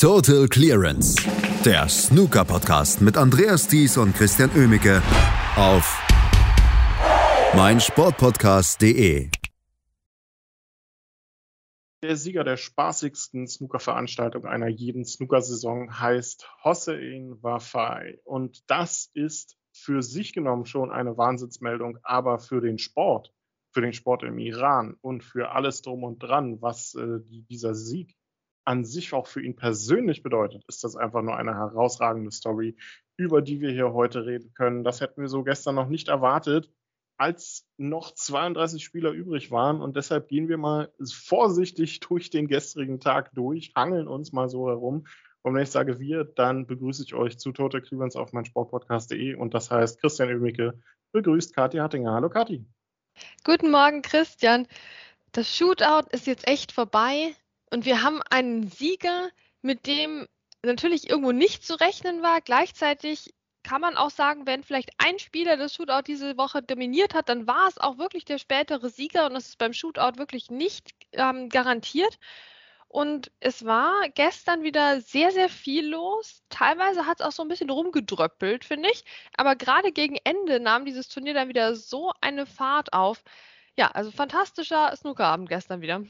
Total Clearance, der Snooker-Podcast mit Andreas Thies und Christian Oemicke auf meinsportpodcast.de. Der Sieger der spaßigsten Snooker-Veranstaltung einer jeden Snooker-Saison heißt Hossein Wafai. Und das ist für sich genommen schon eine Wahnsinnsmeldung, aber für den Sport, für den Sport im Iran und für alles drum und dran, was äh, dieser Sieg an sich auch für ihn persönlich bedeutet, ist das einfach nur eine herausragende Story, über die wir hier heute reden können. Das hätten wir so gestern noch nicht erwartet, als noch 32 Spieler übrig waren. Und deshalb gehen wir mal vorsichtig durch den gestrigen Tag durch, hangeln uns mal so herum. Und wenn ich sage wir, dann begrüße ich euch zu Total Clearance auf mein Sportpodcast.de. Und das heißt, Christian Oemicke begrüßt Kathi Hattinger. Hallo Kathi. Guten Morgen, Christian. Das Shootout ist jetzt echt vorbei. Und wir haben einen Sieger, mit dem natürlich irgendwo nicht zu rechnen war. Gleichzeitig kann man auch sagen, wenn vielleicht ein Spieler das Shootout diese Woche dominiert hat, dann war es auch wirklich der spätere Sieger und das ist beim Shootout wirklich nicht ähm, garantiert. Und es war gestern wieder sehr, sehr viel los. Teilweise hat es auch so ein bisschen rumgedröppelt, finde ich. Aber gerade gegen Ende nahm dieses Turnier dann wieder so eine Fahrt auf. Ja, also fantastischer Snookerabend gestern wieder.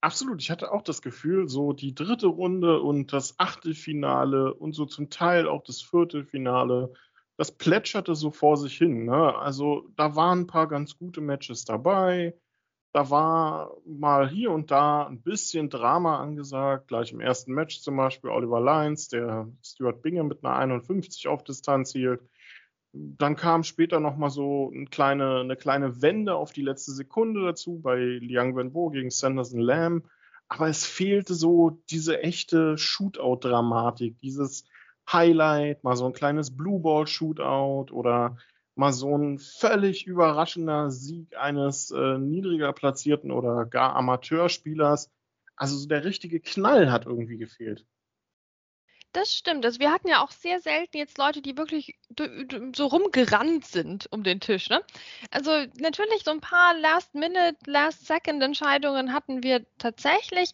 Absolut, ich hatte auch das Gefühl, so die dritte Runde und das Achtelfinale und so zum Teil auch das Viertelfinale, das plätscherte so vor sich hin. Ne? Also da waren ein paar ganz gute Matches dabei. Da war mal hier und da ein bisschen Drama angesagt. Gleich im ersten Match zum Beispiel Oliver Lyons, der Stuart Bingham mit einer 51 auf Distanz hielt. Dann kam später nochmal so eine kleine, eine kleine Wende auf die letzte Sekunde dazu bei Liang Wenbo gegen Sanderson Lamb. Aber es fehlte so diese echte Shootout-Dramatik, dieses Highlight, mal so ein kleines Blue Ball-Shootout oder mal so ein völlig überraschender Sieg eines äh, niedriger platzierten oder gar Amateurspielers. Also der richtige Knall hat irgendwie gefehlt. Das stimmt. Also wir hatten ja auch sehr selten jetzt Leute, die wirklich so rumgerannt sind um den Tisch. Ne? Also natürlich so ein paar Last-Minute, Last-Second-Entscheidungen hatten wir tatsächlich.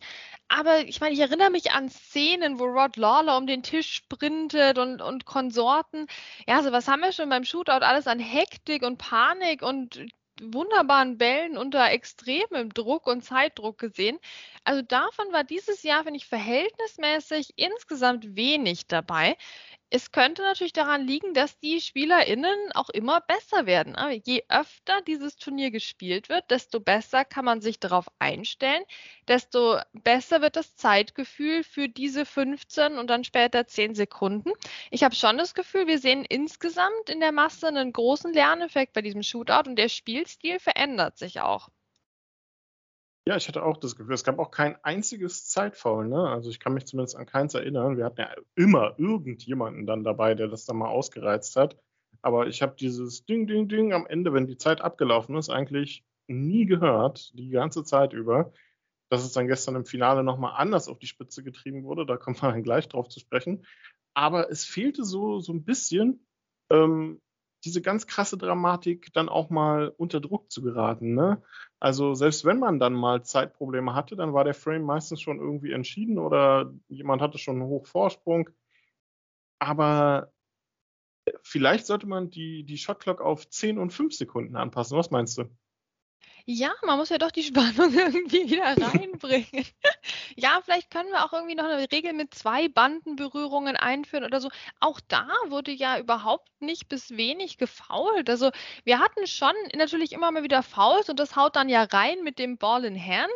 Aber ich meine, ich erinnere mich an Szenen, wo Rod Lawler um den Tisch sprintet und, und Konsorten. Ja, also was haben wir schon beim Shootout alles an Hektik und Panik und wunderbaren Bällen unter extremem Druck und Zeitdruck gesehen. Also davon war dieses Jahr, finde ich, verhältnismäßig insgesamt wenig dabei. Es könnte natürlich daran liegen, dass die SpielerInnen auch immer besser werden. Aber je öfter dieses Turnier gespielt wird, desto besser kann man sich darauf einstellen, desto besser wird das Zeitgefühl für diese 15 und dann später 10 Sekunden. Ich habe schon das Gefühl, wir sehen insgesamt in der Masse einen großen Lerneffekt bei diesem Shootout und der Spielstil verändert sich auch. Ja, ich hatte auch das Gefühl, es gab auch kein einziges Zeitfoul. Ne? Also ich kann mich zumindest an keins erinnern. Wir hatten ja immer irgendjemanden dann dabei, der das dann mal ausgereizt hat. Aber ich habe dieses Ding, Ding, Ding am Ende, wenn die Zeit abgelaufen ist, eigentlich nie gehört, die ganze Zeit über. Dass es dann gestern im Finale nochmal anders auf die Spitze getrieben wurde, da kommt man dann gleich drauf zu sprechen. Aber es fehlte so, so ein bisschen ähm, diese ganz krasse Dramatik dann auch mal unter Druck zu geraten. Ne? Also selbst wenn man dann mal Zeitprobleme hatte, dann war der Frame meistens schon irgendwie entschieden oder jemand hatte schon einen Hochvorsprung. Aber vielleicht sollte man die, die Shotclock auf 10 und 5 Sekunden anpassen. Was meinst du? Ja, man muss ja doch die Spannung irgendwie wieder reinbringen. ja, vielleicht können wir auch irgendwie noch eine Regel mit zwei Bandenberührungen einführen oder so. Auch da wurde ja überhaupt nicht bis wenig gefault. Also wir hatten schon natürlich immer mal wieder Fouls und das haut dann ja rein mit dem Ball in Hand.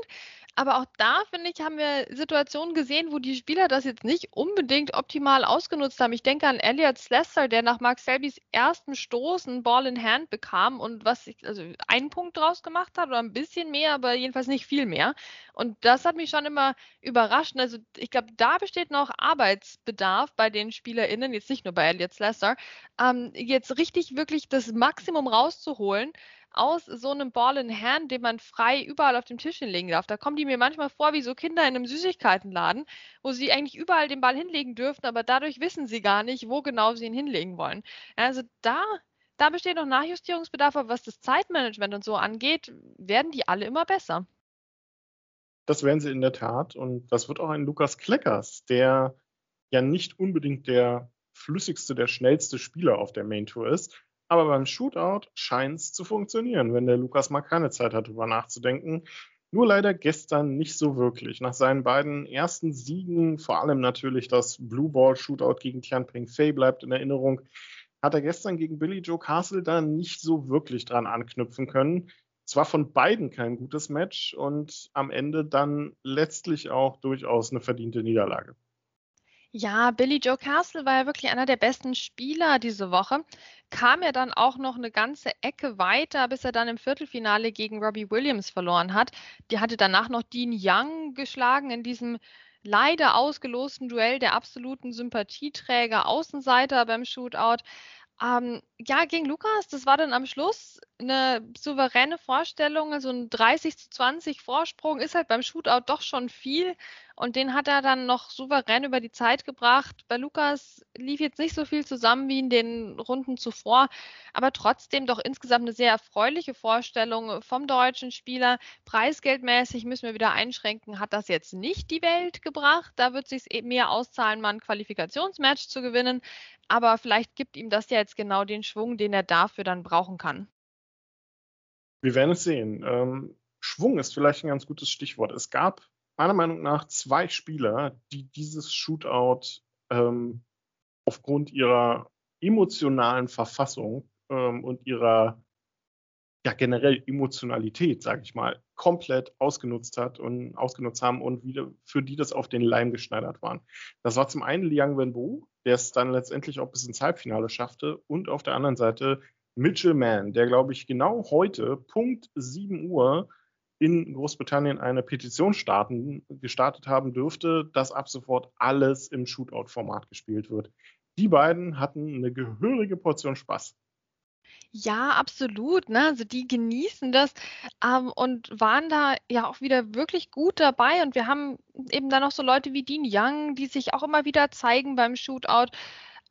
Aber auch da, finde ich, haben wir Situationen gesehen, wo die Spieler das jetzt nicht unbedingt optimal ausgenutzt haben. Ich denke an Elliot Slessor, der nach Mark Selbys ersten Stoß einen Ball in Hand bekam und was ich, also einen Punkt draus gemacht hat oder ein bisschen mehr, aber jedenfalls nicht viel mehr. Und das hat mich schon immer überrascht. Also ich glaube, da besteht noch Arbeitsbedarf bei den SpielerInnen, jetzt nicht nur bei Elliot Slessor, ähm, jetzt richtig wirklich das Maximum rauszuholen aus so einem Ball in Hand, den man frei überall auf dem Tisch hinlegen darf. Da kommen die mir manchmal vor wie so Kinder in einem Süßigkeitenladen, wo sie eigentlich überall den Ball hinlegen dürfen, aber dadurch wissen sie gar nicht, wo genau sie ihn hinlegen wollen. Also da, da besteht noch Nachjustierungsbedarf, aber was das Zeitmanagement und so angeht, werden die alle immer besser. Das werden sie in der Tat. Und das wird auch ein Lukas Kleckers, der ja nicht unbedingt der flüssigste, der schnellste Spieler auf der Main Tour ist. Aber beim Shootout scheint es zu funktionieren, wenn der Lukas mal keine Zeit hat, darüber nachzudenken. Nur leider gestern nicht so wirklich. Nach seinen beiden ersten Siegen, vor allem natürlich das Blue Ball Shootout gegen Tianping Fei bleibt in Erinnerung, hat er gestern gegen Billy Joe Castle da nicht so wirklich dran anknüpfen können. Es war von beiden kein gutes Match und am Ende dann letztlich auch durchaus eine verdiente Niederlage. Ja, Billy Joe Castle war ja wirklich einer der besten Spieler diese Woche. Kam er dann auch noch eine ganze Ecke weiter, bis er dann im Viertelfinale gegen Robbie Williams verloren hat. Die hatte danach noch Dean Young geschlagen in diesem leider ausgelosten Duell der absoluten Sympathieträger Außenseiter beim Shootout. Ähm, ja, gegen Lukas, das war dann am Schluss eine souveräne Vorstellung. Also ein 30 zu 20 Vorsprung ist halt beim Shootout doch schon viel. Und den hat er dann noch souverän über die Zeit gebracht. Bei Lukas lief jetzt nicht so viel zusammen wie in den Runden zuvor, aber trotzdem doch insgesamt eine sehr erfreuliche Vorstellung vom deutschen Spieler. Preisgeldmäßig müssen wir wieder einschränken, hat das jetzt nicht die Welt gebracht. Da wird sich eben mehr auszahlen, mal ein Qualifikationsmatch zu gewinnen. Aber vielleicht gibt ihm das ja jetzt genau den Schwung, den er dafür dann brauchen kann. Wir werden es sehen. Ähm, Schwung ist vielleicht ein ganz gutes Stichwort. Es gab meiner Meinung nach zwei Spieler, die dieses Shootout ähm, aufgrund ihrer emotionalen Verfassung ähm, und ihrer ja, generell Emotionalität, sage ich mal, komplett ausgenutzt hat und ausgenutzt haben und wieder für die das auf den Leim geschneidert waren. Das war zum einen Liang Wenbo, der es dann letztendlich auch bis ins Halbfinale schaffte, und auf der anderen Seite Mitchell Mann, der glaube ich genau heute Punkt 7 Uhr in Großbritannien eine Petition starten, gestartet haben dürfte, dass ab sofort alles im Shootout-Format gespielt wird. Die beiden hatten eine gehörige Portion Spaß. Ja, absolut. Ne? Also die genießen das ähm, und waren da ja auch wieder wirklich gut dabei. Und wir haben eben dann noch so Leute wie Dean Young, die sich auch immer wieder zeigen beim Shootout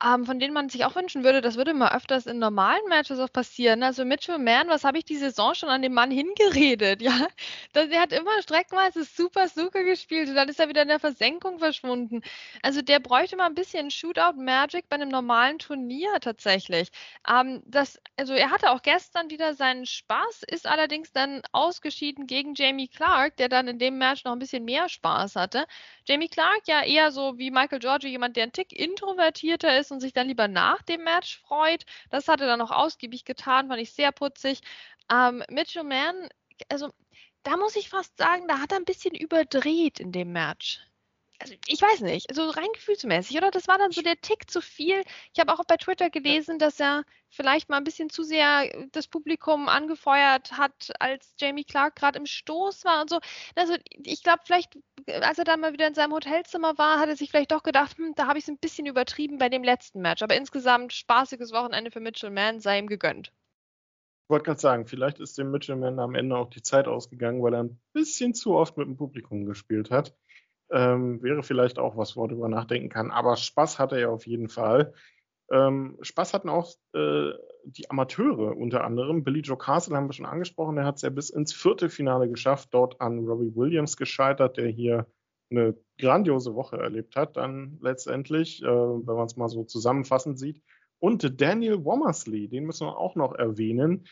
ähm, von denen man sich auch wünschen würde, das würde mal öfters in normalen Matches auch passieren. Also Mitchell Mann, was habe ich die Saison schon an dem Mann hingeredet, ja? Der hat immer streckenweise super Snooker gespielt und dann ist er wieder in der Versenkung verschwunden. Also der bräuchte mal ein bisschen Shootout-Magic bei einem normalen Turnier tatsächlich. Ähm, das, also er hatte auch gestern wieder seinen Spaß, ist allerdings dann ausgeschieden gegen Jamie Clark, der dann in dem Match noch ein bisschen mehr Spaß hatte. Jamie Clark ja eher so wie Michael Giorgio, jemand, der ein Tick introvertierter ist, und sich dann lieber nach dem Match freut. Das hat er dann auch ausgiebig getan, fand ich sehr putzig. Ähm, Mitchell Mann, also da muss ich fast sagen, da hat er ein bisschen überdreht in dem Match also ich weiß nicht, so rein gefühlsmäßig, oder? Das war dann so der Tick zu viel. Ich habe auch bei Twitter gelesen, dass er vielleicht mal ein bisschen zu sehr das Publikum angefeuert hat, als Jamie Clark gerade im Stoß war und so. Also ich glaube, vielleicht, als er dann mal wieder in seinem Hotelzimmer war, hat er sich vielleicht doch gedacht, hm, da habe ich es ein bisschen übertrieben bei dem letzten Match. Aber insgesamt spaßiges Wochenende für Mitchell Mann sei ihm gegönnt. Ich wollte gerade sagen, vielleicht ist dem Mitchell Mann am Ende auch die Zeit ausgegangen, weil er ein bisschen zu oft mit dem Publikum gespielt hat. Ähm, wäre vielleicht auch was, wo man darüber nachdenken kann. Aber Spaß hatte er auf jeden Fall. Ähm, Spaß hatten auch äh, die Amateure unter anderem. Billy Joe Castle haben wir schon angesprochen. Der hat es ja bis ins Viertelfinale geschafft, dort an Robbie Williams gescheitert, der hier eine grandiose Woche erlebt hat, dann letztendlich, äh, wenn man es mal so zusammenfassend sieht. Und Daniel Womersley, den müssen wir auch noch erwähnen,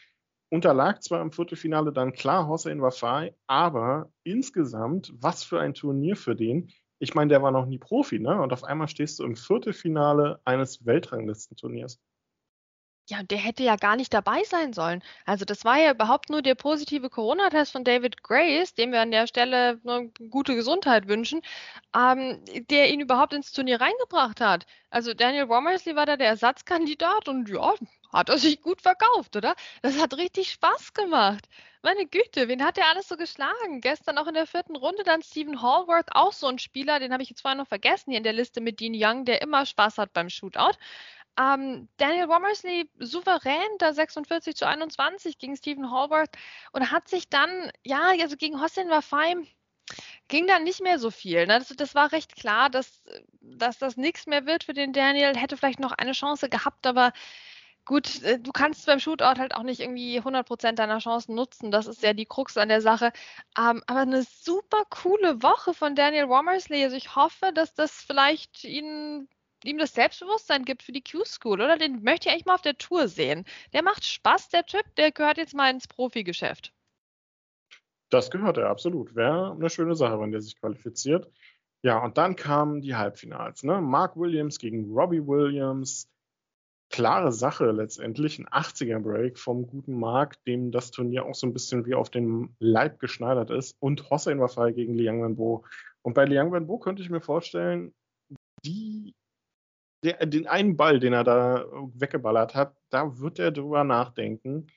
unterlag zwar im Viertelfinale dann klar Hossein Wafai, aber insgesamt, was für ein Turnier für den. Ich meine, der war noch nie Profi, ne? Und auf einmal stehst du im Viertelfinale eines Weltranglistenturniers. Ja, der hätte ja gar nicht dabei sein sollen. Also das war ja überhaupt nur der positive Corona-Test von David Grace, dem wir an der Stelle eine gute Gesundheit wünschen, ähm, der ihn überhaupt ins Turnier reingebracht hat. Also Daniel Womersley war da der Ersatzkandidat und ja, hat er sich gut verkauft, oder? Das hat richtig Spaß gemacht. Meine Güte, wen hat er alles so geschlagen? Gestern auch in der vierten Runde dann Stephen Hallworth, auch so ein Spieler, den habe ich jetzt vorher noch vergessen hier in der Liste mit Dean Young, der immer Spaß hat beim Shootout. Ähm, Daniel Womersley souverän da 46 zu 21 gegen Stephen Hallworth und hat sich dann, ja, also gegen Hossein Wafai ging dann nicht mehr so viel. Ne? Das, das, war recht klar, dass, dass das nichts mehr wird für den Daniel. Hätte vielleicht noch eine Chance gehabt, aber gut, äh, du kannst beim Shootout halt auch nicht irgendwie 100% deiner Chancen nutzen. Das ist ja die Krux an der Sache. Ähm, aber eine super coole Woche von Daniel Womersley. Also ich hoffe, dass das vielleicht ihn, ihm das Selbstbewusstsein gibt für die Q-School, oder? Den möchte ich eigentlich mal auf der Tour sehen. Der macht Spaß, der Typ. Der gehört jetzt mal ins Profigeschäft. Das gehört er, absolut. Wäre eine schöne Sache, wenn der sich qualifiziert. Ja, und dann kamen die Halbfinals. Ne? Mark Williams gegen Robbie Williams klare Sache letztendlich, ein 80er Break vom guten Mark, dem das Turnier auch so ein bisschen wie auf den Leib geschneidert ist. Und Hossein war frei gegen Liang Wenbo. Und bei Liang Wenbo könnte ich mir vorstellen, die, der, den einen Ball, den er da weggeballert hat, da wird er drüber nachdenken.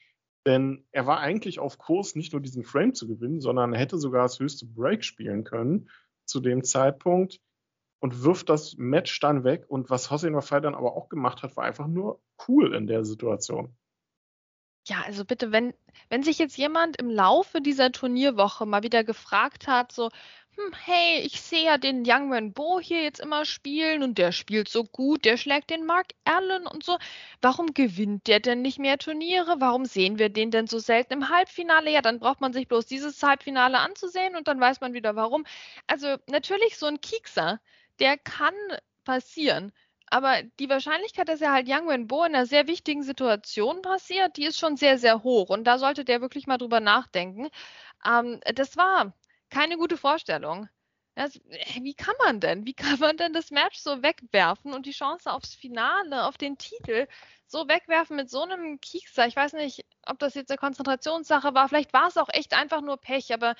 Denn er war eigentlich auf Kurs, nicht nur diesen Frame zu gewinnen, sondern er hätte sogar das höchste Break spielen können zu dem Zeitpunkt und wirft das Match dann weg. Und was Hossein Wafai dann aber auch gemacht hat, war einfach nur cool in der Situation. Ja, also bitte, wenn, wenn sich jetzt jemand im Laufe dieser Turnierwoche mal wieder gefragt hat, so, hm, hey, ich sehe ja den Young Man Bo hier jetzt immer spielen und der spielt so gut, der schlägt den Mark Allen und so. Warum gewinnt der denn nicht mehr Turniere? Warum sehen wir den denn so selten im Halbfinale? Ja, dann braucht man sich bloß dieses Halbfinale anzusehen und dann weiß man wieder warum. Also natürlich so ein Kiekser, der kann passieren. Aber die Wahrscheinlichkeit, dass er halt Yang Wenbo in einer sehr wichtigen Situation passiert, die ist schon sehr, sehr hoch. Und da sollte der wirklich mal drüber nachdenken. Ähm, das war keine gute Vorstellung. Das, wie kann man denn? Wie kann man denn das Match so wegwerfen und die Chance aufs Finale, auf den Titel so wegwerfen mit so einem Kiekser? Ich weiß nicht, ob das jetzt eine Konzentrationssache war. Vielleicht war es auch echt einfach nur Pech. Aber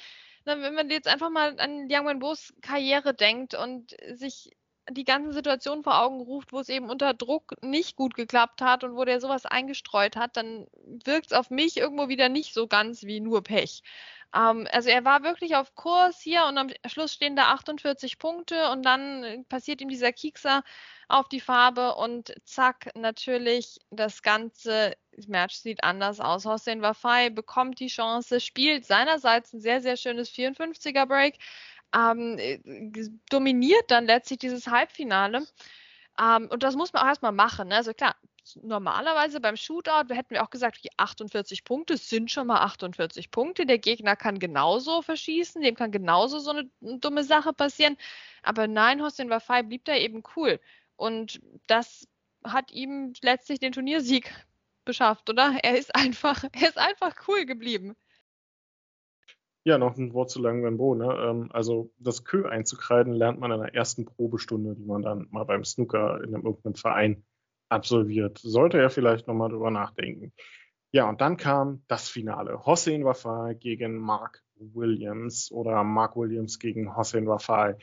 wenn man jetzt einfach mal an Yang Wenbos Karriere denkt und sich die ganzen Situationen vor Augen ruft, wo es eben unter Druck nicht gut geklappt hat und wo der sowas eingestreut hat, dann wirkt es auf mich irgendwo wieder nicht so ganz wie nur Pech. Ähm, also er war wirklich auf Kurs hier und am Schluss stehen da 48 Punkte und dann passiert ihm dieser Kiekser auf die Farbe und zack, natürlich das ganze Match sieht anders aus. Hossein Wafai bekommt die Chance, spielt seinerseits ein sehr, sehr schönes 54er Break, ähm, äh, dominiert dann letztlich dieses Halbfinale. Ähm, und das muss man auch erstmal machen. Ne? Also klar, normalerweise beim Shootout hätten wir auch gesagt, die 48 Punkte sind schon mal 48 Punkte. Der Gegner kann genauso verschießen, dem kann genauso so eine dumme Sache passieren. Aber nein, Hossein Wafai blieb da eben cool. Und das hat ihm letztlich den Turniersieg beschafft, oder? Er ist einfach, er ist einfach cool geblieben. Ja, noch ein Wort zu Langwenbo. Ne? Ähm, also das Kö einzukreiden lernt man in der ersten Probestunde, die man dann mal beim Snooker in einem irgendeinem Verein absolviert. Sollte er vielleicht nochmal drüber nachdenken. Ja, und dann kam das Finale. Hossein Wafai gegen Mark Williams oder Mark Williams gegen Hossein Wafai.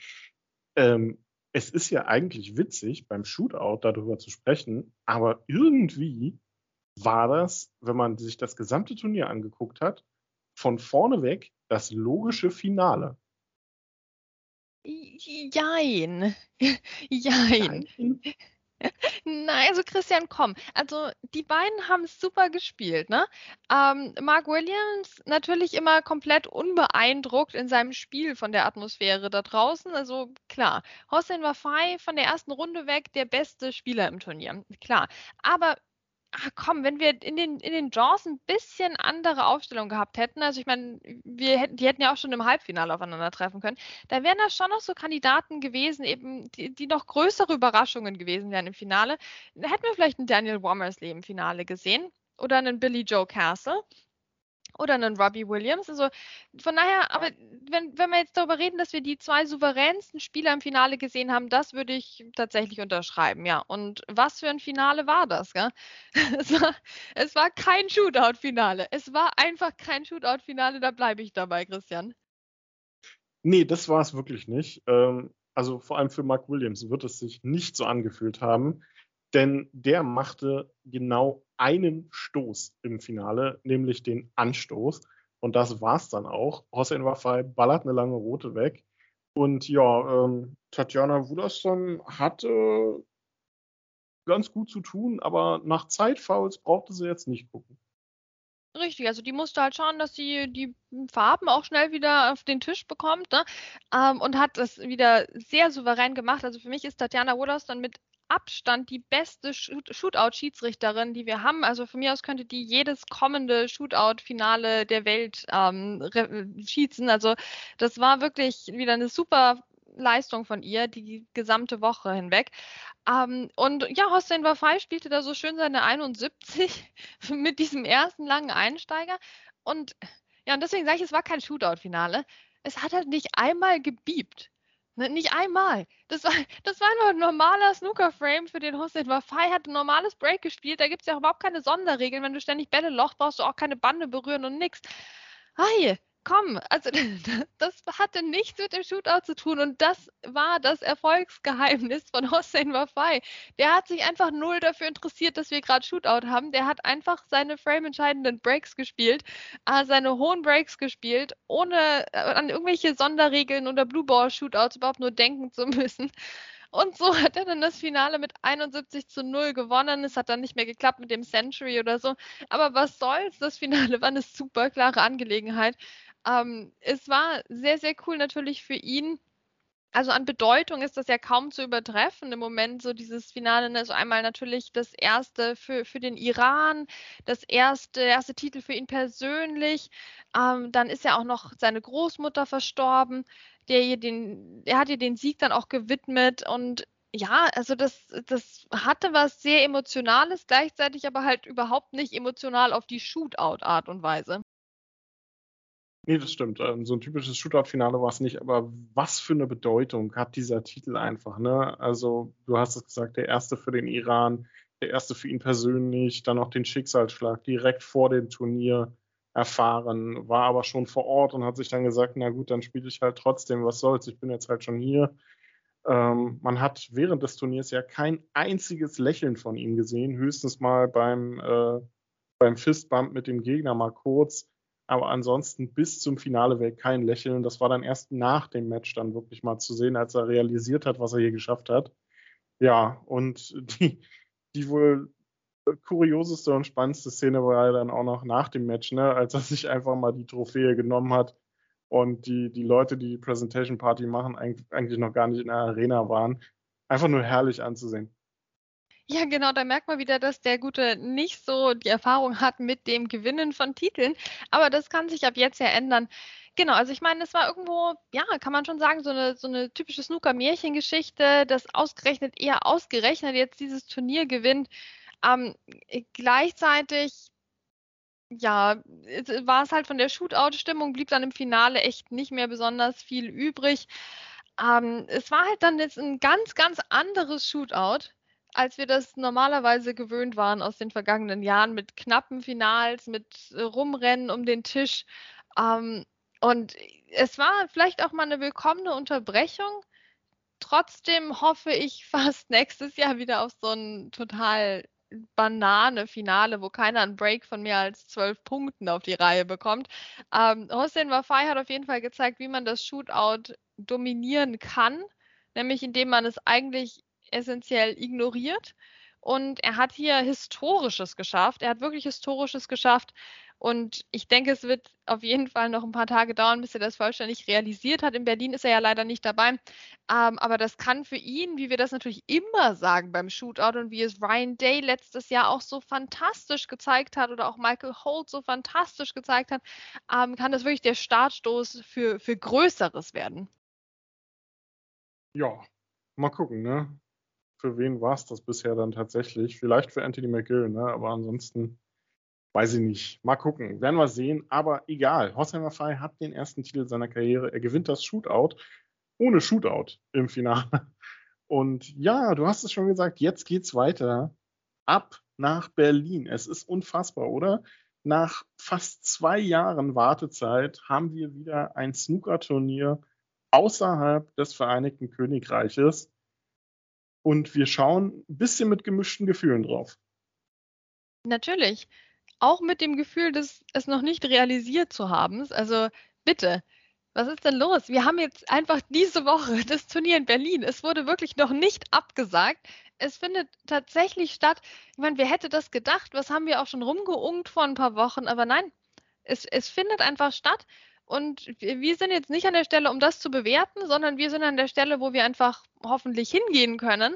Ähm, es ist ja eigentlich witzig, beim Shootout darüber zu sprechen, aber irgendwie war das, wenn man sich das gesamte Turnier angeguckt hat, von vorne weg das logische Finale. Jein. Jein. Jein. Nein, also Christian, komm. Also die beiden haben super gespielt, ne? Ähm, Mark Williams natürlich immer komplett unbeeindruckt in seinem Spiel von der Atmosphäre da draußen. Also klar, Hossein Wafai von der ersten Runde weg der beste Spieler im Turnier. Klar. Aber ach komm, wenn wir in den, in den Jaws ein bisschen andere Aufstellung gehabt hätten, also ich meine, wir hätten, die hätten ja auch schon im Halbfinale aufeinandertreffen können, da wären da schon noch so Kandidaten gewesen, eben, die, die noch größere Überraschungen gewesen wären im Finale. Da hätten wir vielleicht einen Daniel Womersley im Finale gesehen oder einen Billy Joe Castle oder einen Robbie Williams. Also von daher, aber wenn, wenn wir jetzt darüber reden, dass wir die zwei souveränsten Spieler im Finale gesehen haben, das würde ich tatsächlich unterschreiben, ja. Und was für ein Finale war das, gell? Es war, es war kein Shootout-Finale. Es war einfach kein Shootout-Finale, da bleibe ich dabei, Christian. Nee, das war es wirklich nicht. Ähm, also vor allem für Mark Williams wird es sich nicht so angefühlt haben, denn der machte genau einen Stoß im Finale, nämlich den Anstoß. Und das war's dann auch. Hossein Wafai ballert eine lange Rote weg. Und ja, ähm, Tatjana Wuderson hatte ganz gut zu tun, aber nach Zeitfouls brauchte sie jetzt nicht gucken. Richtig, also die musste halt schauen, dass sie die Farben auch schnell wieder auf den Tisch bekommt ne? ähm, und hat das wieder sehr souverän gemacht. Also für mich ist Tatjana Woodhouse dann mit Abstand die beste Shootout-Schiedsrichterin, die wir haben. Also von mir aus könnte die jedes kommende Shootout-Finale der Welt ähm, schießen. Also das war wirklich wieder eine super Leistung von ihr die gesamte Woche hinweg. Ähm, und ja, Hossein Wafai spielte da so schön seine 71 mit diesem ersten langen Einsteiger. Und ja, und deswegen sage ich, es war kein Shootout-Finale. Es hat halt nicht einmal gebiebt. Ne, nicht einmal. Das war, das war nur ein normaler Snooker-Frame für den Hussein Wafai. Hat ein normales Break gespielt. Da gibt es ja überhaupt keine Sonderregeln. Wenn du ständig Bälle lochst, brauchst du auch keine Bande berühren und nix. Hi, komm, also das hatte nichts mit dem Shootout zu tun und das war das Erfolgsgeheimnis von Hossein Wafai. Der hat sich einfach null dafür interessiert, dass wir gerade Shootout haben. Der hat einfach seine frame-entscheidenden Breaks gespielt, äh, seine hohen Breaks gespielt, ohne äh, an irgendwelche Sonderregeln oder Blue Ball Shootouts überhaupt nur denken zu müssen. Und so hat er dann das Finale mit 71 zu 0 gewonnen. Es hat dann nicht mehr geklappt mit dem Century oder so. Aber was soll's? Das Finale war eine super klare Angelegenheit. Ähm, es war sehr, sehr cool natürlich für ihn. Also an Bedeutung ist das ja kaum zu übertreffen im Moment, so dieses Finale. Also einmal natürlich das erste für, für den Iran, das erste, erste Titel für ihn persönlich. Ähm, dann ist ja auch noch seine Großmutter verstorben. Der ihr den, er hat ihr den Sieg dann auch gewidmet und ja, also das, das hatte was sehr Emotionales, gleichzeitig aber halt überhaupt nicht emotional auf die Shootout-Art und Weise. Nee, das stimmt. Ähm, so ein typisches Shootout-Finale war es nicht, aber was für eine Bedeutung hat dieser Titel einfach, ne? Also, du hast es gesagt, der erste für den Iran, der erste für ihn persönlich, dann noch den Schicksalsschlag direkt vor dem Turnier erfahren, war aber schon vor Ort und hat sich dann gesagt, na gut, dann spiele ich halt trotzdem, was soll's, ich bin jetzt halt schon hier. Ähm, man hat während des Turniers ja kein einziges Lächeln von ihm gesehen, höchstens mal beim, äh, beim Fistbump mit dem Gegner mal kurz aber ansonsten bis zum Finale weg kein Lächeln. Das war dann erst nach dem Match dann wirklich mal zu sehen, als er realisiert hat, was er hier geschafft hat. Ja, und die, die wohl kurioseste und spannendste Szene war ja dann auch noch nach dem Match, ne, als er sich einfach mal die Trophäe genommen hat und die, die Leute, die die Presentation Party machen, eigentlich noch gar nicht in der Arena waren. Einfach nur herrlich anzusehen. Ja, genau, da merkt man wieder, dass der Gute nicht so die Erfahrung hat mit dem Gewinnen von Titeln. Aber das kann sich ab jetzt ja ändern. Genau, also ich meine, es war irgendwo, ja, kann man schon sagen, so eine, so eine typische Snooker-Märchengeschichte, dass ausgerechnet eher ausgerechnet jetzt dieses Turnier gewinnt. Ähm, gleichzeitig, ja, war es halt von der Shootout-Stimmung, blieb dann im Finale echt nicht mehr besonders viel übrig. Ähm, es war halt dann jetzt ein ganz, ganz anderes Shootout als wir das normalerweise gewöhnt waren aus den vergangenen Jahren mit knappen Finals, mit äh, Rumrennen um den Tisch. Ähm, und es war vielleicht auch mal eine willkommene Unterbrechung. Trotzdem hoffe ich fast nächstes Jahr wieder auf so ein total Banane-Finale, wo keiner einen Break von mehr als zwölf Punkten auf die Reihe bekommt. Ähm, Hossein Wafai hat auf jeden Fall gezeigt, wie man das Shootout dominieren kann, nämlich indem man es eigentlich essentiell ignoriert. Und er hat hier Historisches geschafft. Er hat wirklich Historisches geschafft. Und ich denke, es wird auf jeden Fall noch ein paar Tage dauern, bis er das vollständig realisiert hat. In Berlin ist er ja leider nicht dabei. Ähm, aber das kann für ihn, wie wir das natürlich immer sagen beim Shootout und wie es Ryan Day letztes Jahr auch so fantastisch gezeigt hat oder auch Michael Holt so fantastisch gezeigt hat, ähm, kann das wirklich der Startstoß für, für Größeres werden. Ja, mal gucken, ne? Für wen war es das bisher dann tatsächlich? Vielleicht für Anthony McGill, ne? aber ansonsten weiß ich nicht. Mal gucken, werden wir sehen, aber egal. Hossheimer Fei hat den ersten Titel seiner Karriere. Er gewinnt das Shootout ohne Shootout im Finale. Und ja, du hast es schon gesagt, jetzt geht's weiter ab nach Berlin. Es ist unfassbar, oder? Nach fast zwei Jahren Wartezeit haben wir wieder ein Snooker-Turnier außerhalb des Vereinigten Königreiches und wir schauen ein bisschen mit gemischten Gefühlen drauf. Natürlich. Auch mit dem Gefühl, dass es noch nicht realisiert zu haben. Also bitte, was ist denn los? Wir haben jetzt einfach diese Woche das Turnier in Berlin. Es wurde wirklich noch nicht abgesagt. Es findet tatsächlich statt. Ich meine, wer hätte das gedacht? Was haben wir auch schon rumgeungt vor ein paar Wochen? Aber nein, es, es findet einfach statt. Und wir sind jetzt nicht an der Stelle, um das zu bewerten, sondern wir sind an der Stelle, wo wir einfach hoffentlich hingehen können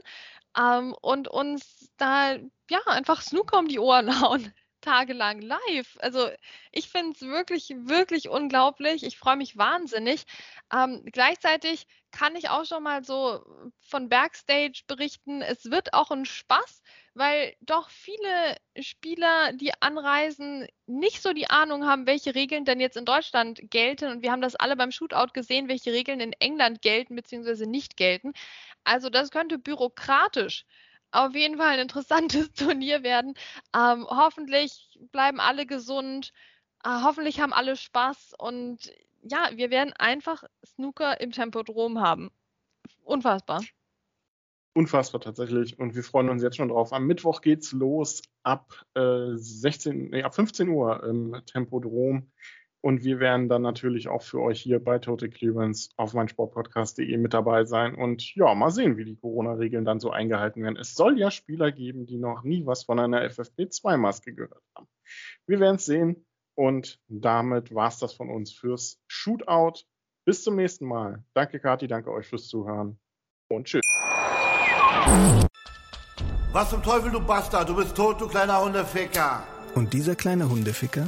ähm, und uns da ja einfach Snooker um die Ohren hauen tagelang live. Also ich finde es wirklich, wirklich unglaublich. Ich freue mich wahnsinnig. Ähm, gleichzeitig kann ich auch schon mal so von Backstage berichten, es wird auch ein Spaß, weil doch viele Spieler, die anreisen, nicht so die Ahnung haben, welche Regeln denn jetzt in Deutschland gelten. Und wir haben das alle beim Shootout gesehen, welche Regeln in England gelten bzw. nicht gelten. Also das könnte bürokratisch auf jeden Fall ein interessantes Turnier werden. Ähm, hoffentlich bleiben alle gesund. Äh, hoffentlich haben alle Spaß und ja, wir werden einfach Snooker im Tempodrom haben. Unfassbar. Unfassbar tatsächlich. Und wir freuen uns jetzt schon drauf. Am Mittwoch geht's los ab äh, 16, nee, ab 15 Uhr im Tempodrom. Und wir werden dann natürlich auch für euch hier bei Total Clearance auf meinsportpodcast.de mit dabei sein. Und ja, mal sehen, wie die Corona-Regeln dann so eingehalten werden. Es soll ja Spieler geben, die noch nie was von einer FFP2-Maske gehört haben. Wir werden es sehen. Und damit war es das von uns fürs Shootout. Bis zum nächsten Mal. Danke, Kati, danke euch fürs Zuhören. Und tschüss. Was zum Teufel, du Bastard? Du bist tot, du kleiner Hundeficker. Und dieser kleine Hundeficker?